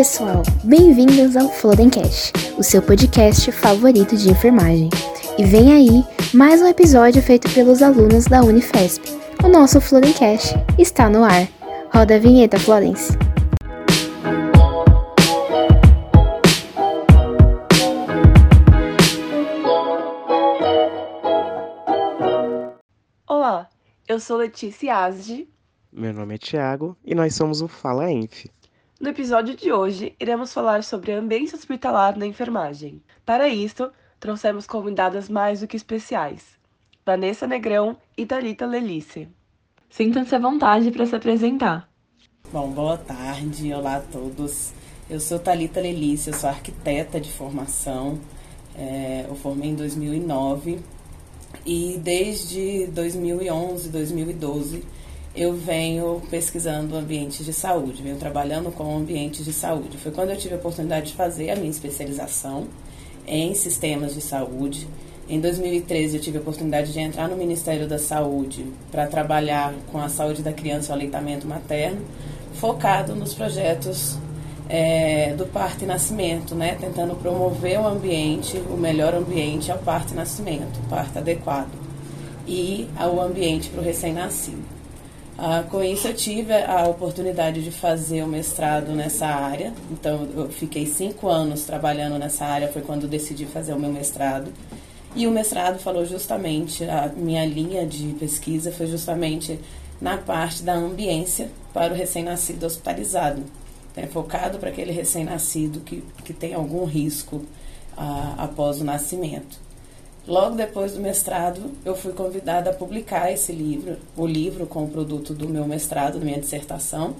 pessoal, bem-vindos ao Flodencast, o seu podcast favorito de enfermagem. E vem aí mais um episódio feito pelos alunos da Unifesp. O nosso Flodencast está no ar. Roda a vinheta, Florence. Olá, eu sou Letícia Asdi. Meu nome é Thiago e nós somos o Fala Enf. No episódio de hoje, iremos falar sobre a ambiente hospitalar na enfermagem. Para isso, trouxemos convidadas mais do que especiais, Vanessa Negrão e Thalita Lelice. Sintam-se à vontade para se apresentar. Bom, boa tarde, olá a todos. Eu sou Thalita Lelice, eu sou arquiteta de formação. É, eu formei em 2009 e desde 2011, 2012 eu venho pesquisando ambientes de saúde, venho trabalhando com ambientes de saúde. Foi quando eu tive a oportunidade de fazer a minha especialização em sistemas de saúde. Em 2013 eu tive a oportunidade de entrar no Ministério da Saúde para trabalhar com a saúde da criança e o aleitamento materno, focado nos projetos é, do parto e nascimento, né? tentando promover o ambiente, o melhor ambiente ao parto e nascimento, o parto adequado, e ao ambiente para o recém-nascido. Ah, com isso, eu tive a oportunidade de fazer o mestrado nessa área. Então, eu fiquei cinco anos trabalhando nessa área, foi quando decidi fazer o meu mestrado. E o mestrado falou justamente, a minha linha de pesquisa foi justamente na parte da ambiência para o recém-nascido hospitalizado. Então, é focado para aquele recém-nascido que, que tem algum risco ah, após o nascimento. Logo depois do mestrado, eu fui convidada a publicar esse livro, o livro com o produto do meu mestrado, da minha dissertação.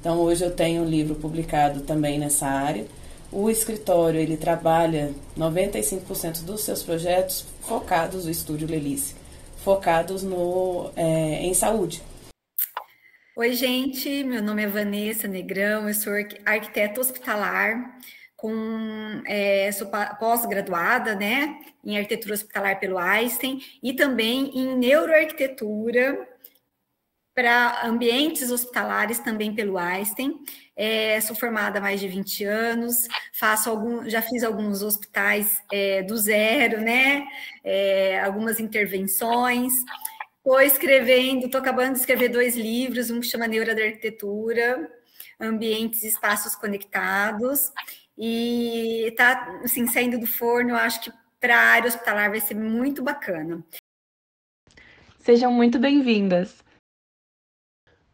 Então, hoje eu tenho um livro publicado também nessa área. O escritório, ele trabalha 95% dos seus projetos focados, o Estúdio Lelice, focados no, é, em saúde. Oi, gente, meu nome é Vanessa Negrão, eu sou arquiteta hospitalar, com é, sou pós-graduada, né, em arquitetura hospitalar pelo Einstein e também em neuroarquitetura para ambientes hospitalares também pelo Einstein. É, sou formada há mais de 20 anos, faço algum, já fiz alguns hospitais é, do zero, né? É, algumas intervenções. Estou escrevendo, estou acabando de escrever dois livros, um que chama Neuro da Arquitetura, Ambientes e Espaços Conectados, e está assim, saindo do forno, acho que para a área hospitalar vai ser muito bacana. Sejam muito bem-vindas.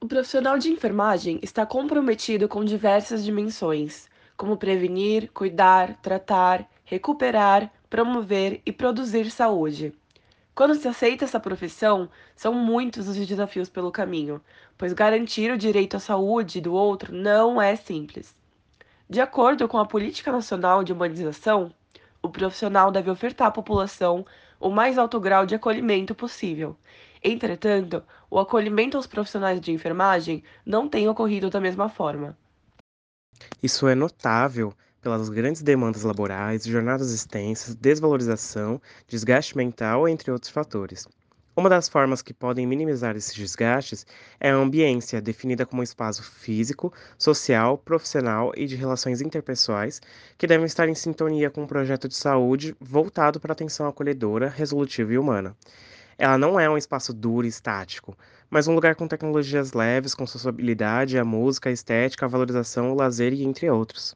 O profissional de enfermagem está comprometido com diversas dimensões, como prevenir, cuidar, tratar, recuperar, promover e produzir saúde. Quando se aceita essa profissão, são muitos os desafios pelo caminho, pois garantir o direito à saúde do outro não é simples. De acordo com a Política Nacional de Humanização, o profissional deve ofertar à população o mais alto grau de acolhimento possível. Entretanto, o acolhimento aos profissionais de enfermagem não tem ocorrido da mesma forma. Isso é notável pelas grandes demandas laborais, jornadas extensas, desvalorização, desgaste mental, entre outros fatores. Uma das formas que podem minimizar esses desgastes é a ambiência, definida como um espaço físico, social, profissional e de relações interpessoais que devem estar em sintonia com um projeto de saúde voltado para a atenção acolhedora, resolutiva e humana. Ela não é um espaço duro e estático, mas um lugar com tecnologias leves, com sociabilidade, a música, a estética, a valorização, o lazer e entre outros.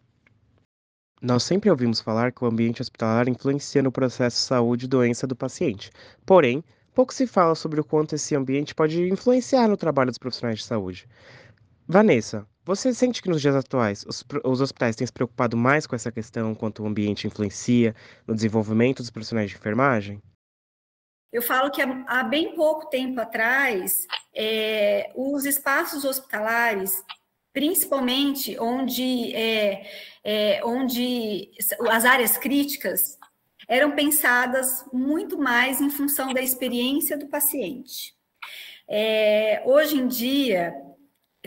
Nós sempre ouvimos falar que o ambiente hospitalar influencia no processo de saúde e doença do paciente. Porém, pouco se fala sobre o quanto esse ambiente pode influenciar no trabalho dos profissionais de saúde. Vanessa, você sente que nos dias atuais os, os, hospitais têm se preocupado mais com essa questão, quanto o ambiente influencia no desenvolvimento dos profissionais de enfermagem? Eu falo que há bem pouco tempo atrás, é, os espaços hospitalares, principalmente onde, é, é, onde as áreas críticas, eram pensadas muito mais em função da experiência do paciente. É, hoje em dia,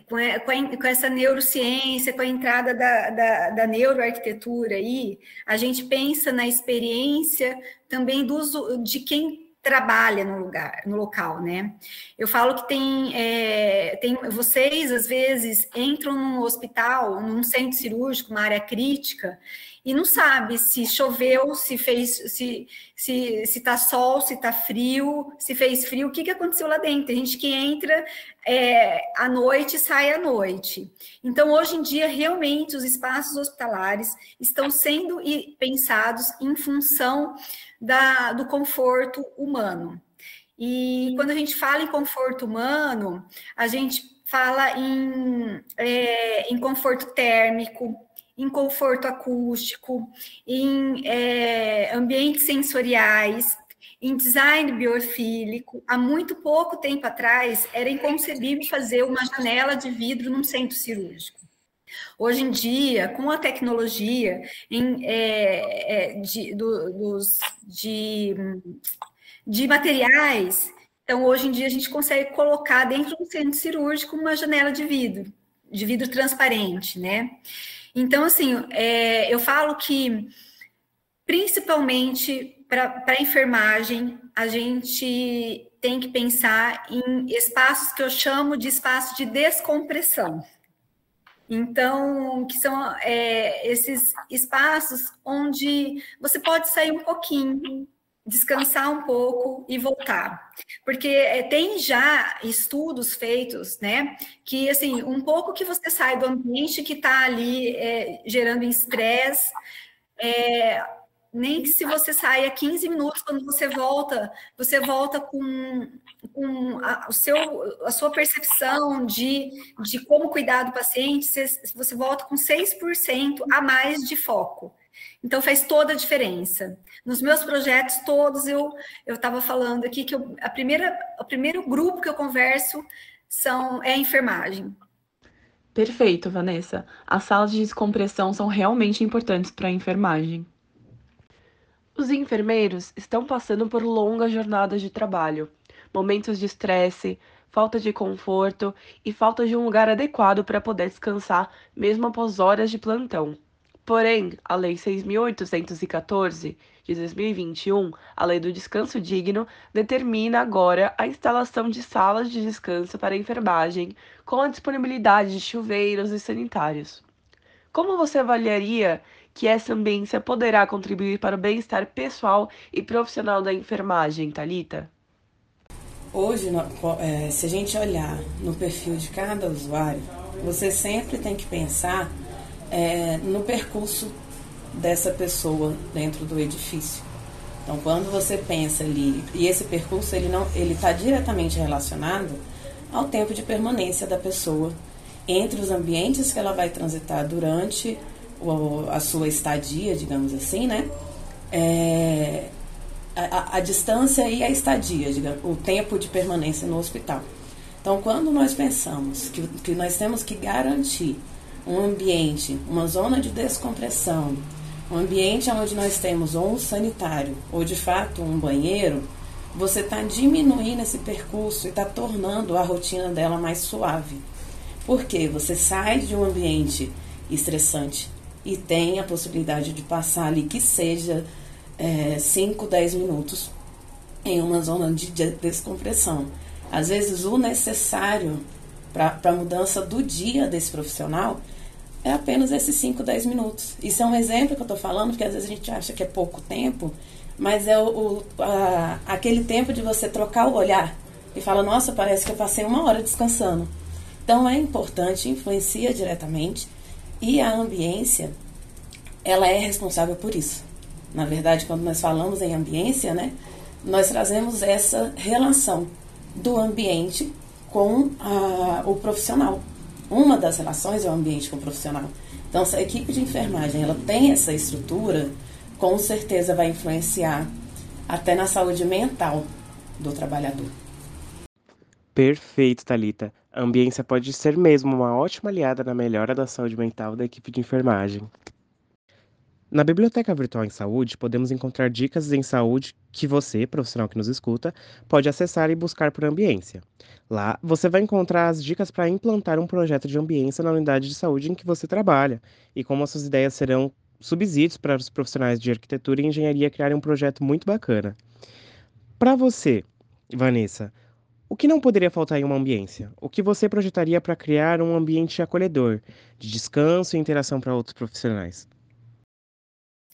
com, a, com, essa neurociência, com a entrada da, da, da, neuroarquitetura aí, a gente pensa na experiência também do, de quem trabalha no lugar, no local, né? Eu falo que tem, é, tem vocês às vezes entram num hospital, num centro cirúrgico, uma área crítica, e não sabe se choveu, se fez, se se se tá sol, se tá frio, se fez frio, o que que aconteceu lá dentro? Tem gente que entra é, à noite sai à noite. Então, hoje em dia, realmente, os espaços hospitalares estão sendo pensados em função da, do conforto humano. E quando a gente fala em conforto humano, a gente fala em, é, em conforto térmico, em conforto acústico, em é, ambientes sensoriais, em design biofílico. Há muito pouco tempo atrás, era inconcebível fazer uma janela de vidro num centro cirúrgico. Hoje em dia, com a tecnologia em, é, é, de, do, dos, de, de materiais, então hoje em dia a gente consegue colocar dentro do centro cirúrgico uma janela de vidro, de vidro transparente, né? Então, assim, é, eu falo que, principalmente para a enfermagem, a gente tem que pensar em espaços que eu chamo de espaço de descompressão. Então, que são é, esses espaços onde você pode sair um pouquinho, descansar um pouco e voltar. Porque é, tem já estudos feitos, né? Que assim, um pouco que você sai do ambiente que está ali é, gerando estresse, é, nem que se você saia 15 minutos, quando você volta, você volta com, com a, o seu, a sua percepção de, de como cuidar do paciente, você, você volta com 6% a mais de foco. Então faz toda a diferença. Nos meus projetos todos eu eu estava falando aqui que eu, a primeira o primeiro grupo que eu converso são é a enfermagem. Perfeito, Vanessa. As salas de descompressão são realmente importantes para a enfermagem. Os enfermeiros estão passando por longas jornadas de trabalho, momentos de estresse, falta de conforto e falta de um lugar adequado para poder descansar mesmo após horas de plantão. Porém, a Lei 6.814 de 2021, a Lei do Descanso Digno, determina agora a instalação de salas de descanso para enfermagem com a disponibilidade de chuveiros e sanitários. Como você avaliaria que essa ambiência poderá contribuir para o bem-estar pessoal e profissional da enfermagem, Talita? Hoje, é, se a gente olhar no perfil de cada usuário, você sempre tem que pensar é, no percurso dessa pessoa dentro do edifício. Então, quando você pensa ali, e esse percurso ele não, ele está diretamente relacionado ao tempo de permanência da pessoa entre os ambientes que ela vai transitar durante a sua estadia, digamos assim, né? É, a, a, distância e a estadia, digamos, o tempo de permanência no hospital. Então, quando nós pensamos que, que nós temos que garantir um ambiente, uma zona de descompressão, um ambiente onde nós temos ou um sanitário ou de fato um banheiro, você está diminuindo esse percurso e está tornando a rotina dela mais suave. Porque você sai de um ambiente estressante, e tem a possibilidade de passar ali que seja 5, é, 10 minutos em uma zona de descompressão. Às vezes o necessário para a mudança do dia desse profissional é apenas esses 5, 10 minutos. Isso é um exemplo que eu estou falando, porque às vezes a gente acha que é pouco tempo, mas é o, o a, aquele tempo de você trocar o olhar e fala, nossa, parece que eu passei uma hora descansando. Então é importante, influencia diretamente e a ambiência, ela é responsável por isso. Na verdade, quando nós falamos em ambiência, né, nós trazemos essa relação do ambiente com a, o profissional. Uma das relações é o ambiente com o profissional. Então, se a equipe de enfermagem ela tem essa estrutura, com certeza vai influenciar até na saúde mental do trabalhador. Perfeito, Talita. A ambiência pode ser mesmo uma ótima aliada na melhora da saúde mental da equipe de enfermagem. Na Biblioteca Virtual em Saúde, podemos encontrar dicas em saúde que você, profissional que nos escuta, pode acessar e buscar por ambiência. Lá, você vai encontrar as dicas para implantar um projeto de ambiência na unidade de saúde em que você trabalha e como as suas ideias serão subsídios para os profissionais de arquitetura e engenharia criarem um projeto muito bacana. Para você, Vanessa, o que não poderia faltar em uma ambiência? O que você projetaria para criar um ambiente acolhedor, de descanso e interação para outros profissionais?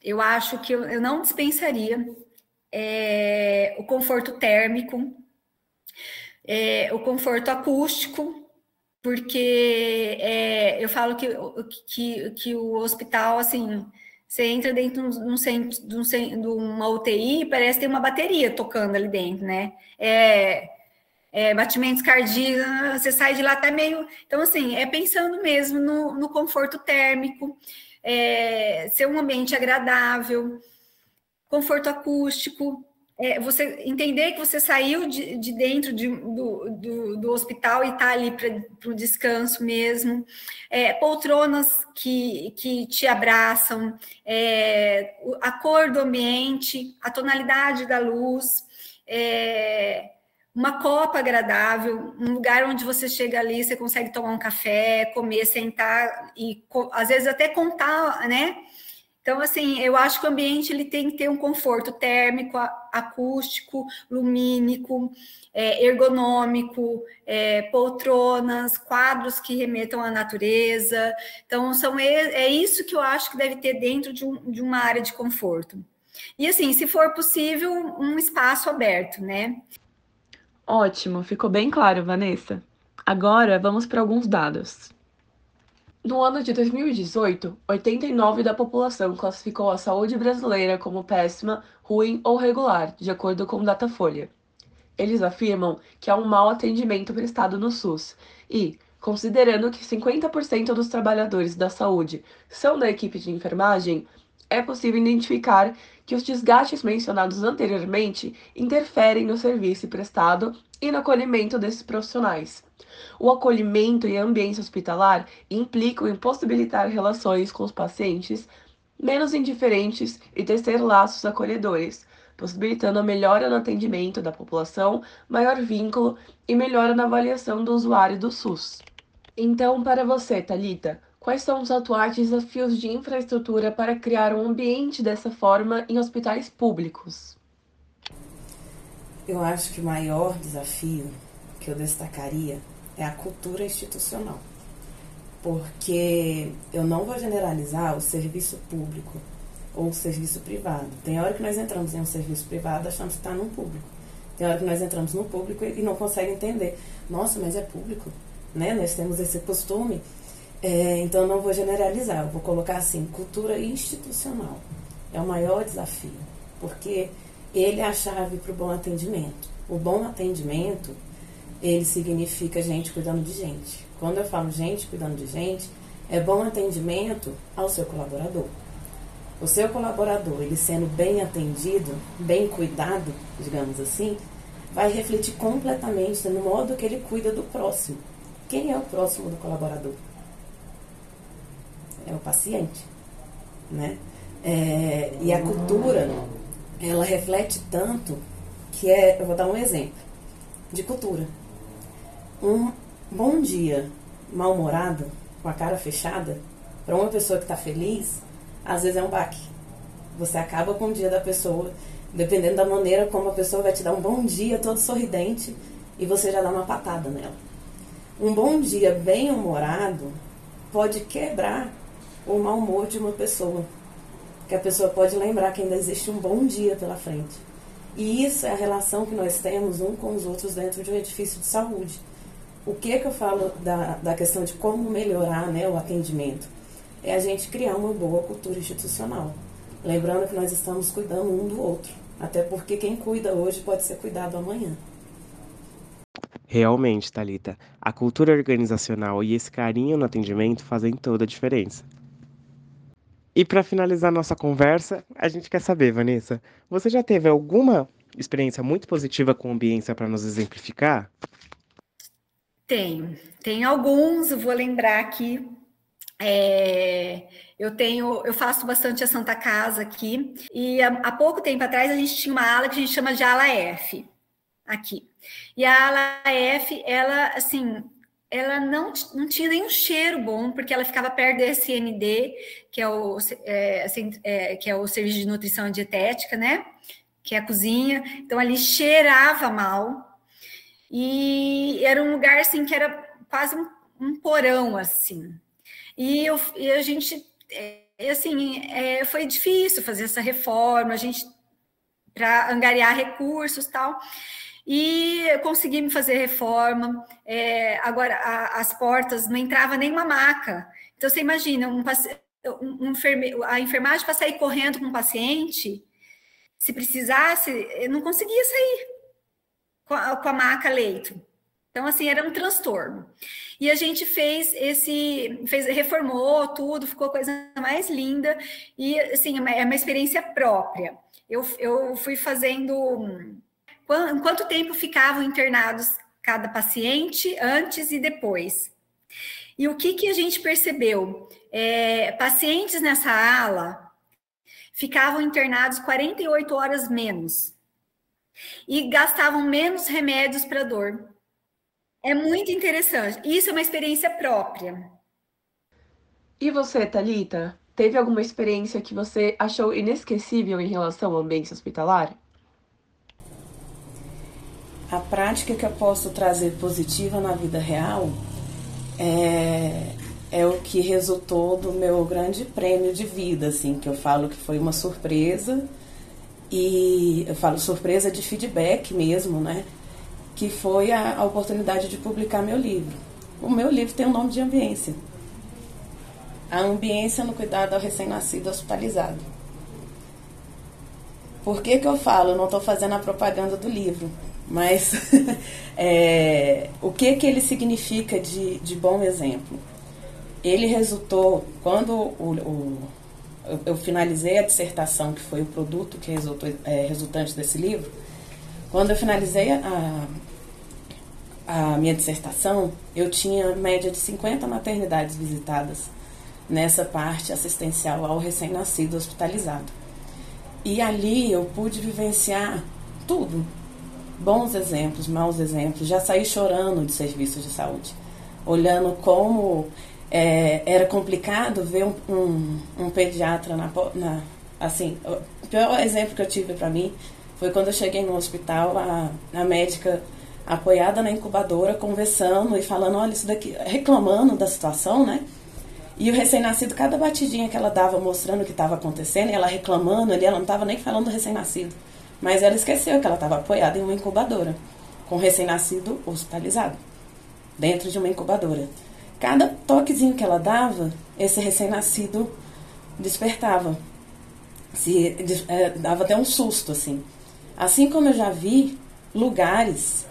Eu acho que eu não dispensaria é, o conforto térmico, é, o conforto acústico, porque é, eu falo que, que, que o hospital, assim, você entra dentro de, um centro, de, um, de uma UTI, parece ter uma bateria tocando ali dentro, né? É, é, batimentos cardíacos, você sai de lá até meio. Então, assim, é pensando mesmo no, no conforto térmico, é, ser um ambiente agradável, conforto acústico, é, você entender que você saiu de, de dentro de, do, do, do, hospital e está ali para o descanso mesmo, é, poltronas que, que te abraçam, é, a cor do ambiente, a tonalidade da luz, é, uma copa agradável, um lugar onde você chega ali, você consegue tomar um café, comer, sentar e às vezes até contar, né? Então, assim, eu acho que o ambiente ele tem que ter um conforto térmico, acústico, lumínico, é, ergonômico, é, poltronas, quadros que remetam à natureza. Então, são, é isso que eu acho que deve ter dentro de, um, de uma área de conforto. E, assim, se for possível, um espaço aberto, né? Ótimo, ficou bem claro, Vanessa. Agora, vamos para alguns dados. No ano de 2018, 89% da população classificou a saúde brasileira como péssima, ruim ou regular, de acordo com Datafolha. Eles afirmam que há um mau atendimento prestado no SUS e, considerando que 50% dos trabalhadores da saúde são da equipe de enfermagem, é possível identificar que os desgastes mencionados anteriormente interferem no serviço prestado e no acolhimento desses profissionais. O acolhimento e a ambiência hospitalar implicam em possibilitar relações com os pacientes menos indiferentes e tecer laços acolhedores, possibilitando a melhora no atendimento da população, maior vínculo e melhora na avaliação do usuário do SUS. Então, para você, Talita, quais são os atuais desafios de infraestrutura para criar um ambiente dessa forma em hospitais públicos? Eu acho que o maior desafio que eu destacaria é a cultura institucional. Porque eu não vou generalizar o serviço público ou o serviço privado. Tem hora que nós entramos em um serviço privado achando que está no público. Tem hora que nós entramos no público e não consegue entender. Nossa, mas é público, né? Nós temos esse costume. É, então, não vou generalizar. Eu vou colocar assim, cultura institucional. É o maior desafio. Porque ele é a chave para o bom atendimento. O bom atendimento ele significa gente cuidando de gente. Quando eu falo gente cuidando de gente, é bom atendimento ao seu colaborador. O seu colaborador, ele sendo bem atendido, bem cuidado, digamos assim, vai refletir completamente no modo que ele cuida do próximo. Quem é o próximo do colaborador? É o paciente, né? É, e a cultura, ela reflete tanto que é, eu vou dar um exemplo de cultura. Um bom dia mal-humorado, com a cara fechada, para uma pessoa que está feliz, às vezes é um baque. Você acaba com o dia da pessoa, dependendo da maneira como a pessoa vai te dar um bom dia todo sorridente e você já dá uma patada nela. Um bom dia bem-humorado pode quebrar o mau humor de uma pessoa. Que a pessoa pode lembrar que ainda existe um bom dia pela frente. E isso é a relação que nós temos um com os outros dentro de um edifício de saúde. O que que eu falo da, da questão de como melhorar né, o atendimento? É a gente criar uma boa cultura institucional. Lembrando que nós estamos cuidando um do outro. Até porque quem cuida hoje pode ser cuidado amanhã. Realmente, Talita, a cultura organizacional e esse carinho no atendimento fazem toda a diferença. E para finalizar nossa conversa, a gente quer saber, Vanessa, você já teve alguma experiência muito positiva com ambiência para nos exemplificar? Tenho, tem alguns, vou lembrar aqui. É, eu tenho, eu faço bastante a Santa Casa aqui, e há, há, pouco tempo atrás a gente tinha uma ala que a gente chama de ala F aqui. E a ala F, ela assim, ela não, não tinha nenhum cheiro bom, porque ela ficava perto do SND, que é o, é, assim, é, que é o Serviço de Nutrição e Dietética, né? que é a cozinha. Então ali cheirava mal. E era um lugar assim que era quase um, um porão assim. E, eu, e a gente, é, assim, é, foi difícil fazer essa reforma, a gente para angariar recursos tal. E consegui fazer reforma. É, agora a, as portas não entrava nenhuma maca. Então você imagina um, um, um a enfermagem para sair correndo com um paciente se precisasse, eu não conseguia sair com a, com a maca leito. Então, assim, era um transtorno. E a gente fez esse, fez, reformou tudo, ficou coisa mais linda, e, assim, é uma, é uma experiência própria. Eu, eu fui fazendo. Quanto tempo ficavam internados cada paciente antes e depois? E o que, que a gente percebeu? É, pacientes nessa ala ficavam internados 48 horas menos e gastavam menos remédios para dor. É muito interessante. Isso é uma experiência própria. E você, Talita, teve alguma experiência que você achou inesquecível em relação ao ambiente hospitalar? A prática que eu posso trazer positiva na vida real é é o que resultou do meu grande prêmio de vida, assim, que eu falo que foi uma surpresa e eu falo surpresa de feedback mesmo, né? Que foi a, a oportunidade de publicar meu livro. O meu livro tem o nome de Ambiência. A ambiência no cuidado ao recém-nascido hospitalizado. Por que, que eu falo? Eu não estou fazendo a propaganda do livro, mas é, o que, que ele significa de, de bom exemplo? ele resultou, quando o, o, eu, finalizei a dissertação, que foi o produto que resultou, é, resultante desse livro, quando eu finalizei a, a minha dissertação, eu tinha média de 50 maternidades visitadas nessa parte assistencial ao recém-nascido hospitalizado. E ali eu pude vivenciar tudo. Bons exemplos, maus exemplos. Já saí chorando de serviços de saúde, olhando como é, era complicado ver um, um, um pediatra na, na, assim o pior exemplo que eu tive para mim foi quando eu cheguei no hospital a, a médica apoiada na incubadora conversando e falando olha isso daqui reclamando da situação né? E o recém-nascido cada batidinha que ela dava mostrando o que estava acontecendo e ela reclamando ali ela não estava nem falando do recém-nascido mas ela esqueceu que ela estava apoiada em uma incubadora com recém-nascido hospitalizado dentro de uma incubadora Cada toquezinho que ela dava, esse recém-nascido despertava. Se, é, dava até um susto, assim. Assim como eu já vi lugares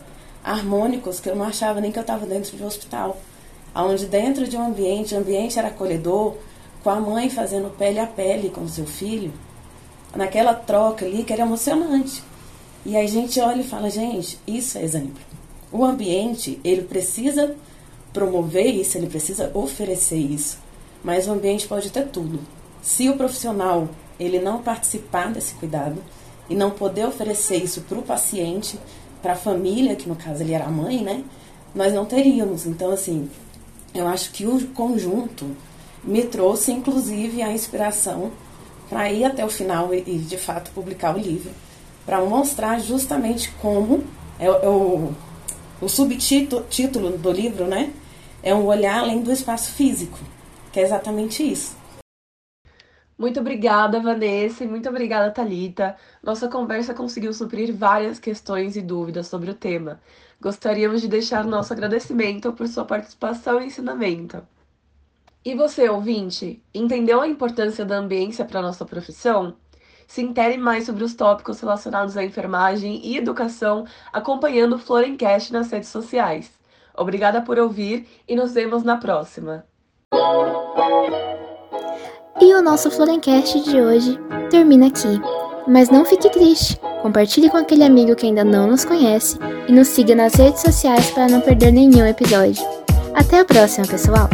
harmônicos que eu não achava nem que eu estava dentro de um hospital. Onde dentro de um ambiente, o ambiente era acolhedor, com a mãe fazendo pele a pele com o seu filho, naquela troca ali que era emocionante. E aí a gente olha e fala, gente, isso é exemplo. O ambiente, ele precisa promover isso, ele precisa oferecer isso. Mas o ambiente pode ter tudo. Se o profissional ele não participar desse cuidado e não poder oferecer isso para o paciente, para a família, que no caso ele era a mãe, né? Nós não teríamos. Então, assim, eu acho que o conjunto me trouxe, inclusive, a inspiração para ir até o final e, e, de fato, publicar o livro, para mostrar justamente como é, é o o subtítulo do livro, né, é um olhar além do espaço físico, que é exatamente isso. Muito obrigada, Vanessa, e muito obrigada, Talita. Nossa conversa conseguiu suprir várias questões e dúvidas sobre o tema. Gostaríamos de deixar nosso agradecimento por sua participação e ensinamento. E você, ouvinte, entendeu a importância da ambiência para nossa profissão? Se intere mais sobre os tópicos relacionados à enfermagem e educação acompanhando o Florencast nas redes sociais. Obrigada por ouvir e nos vemos na próxima. E o nosso Florencast de hoje termina aqui. Mas não fique triste. Compartilhe com aquele amigo que ainda não nos conhece e nos siga nas redes sociais para não perder nenhum episódio. Até a próxima, pessoal!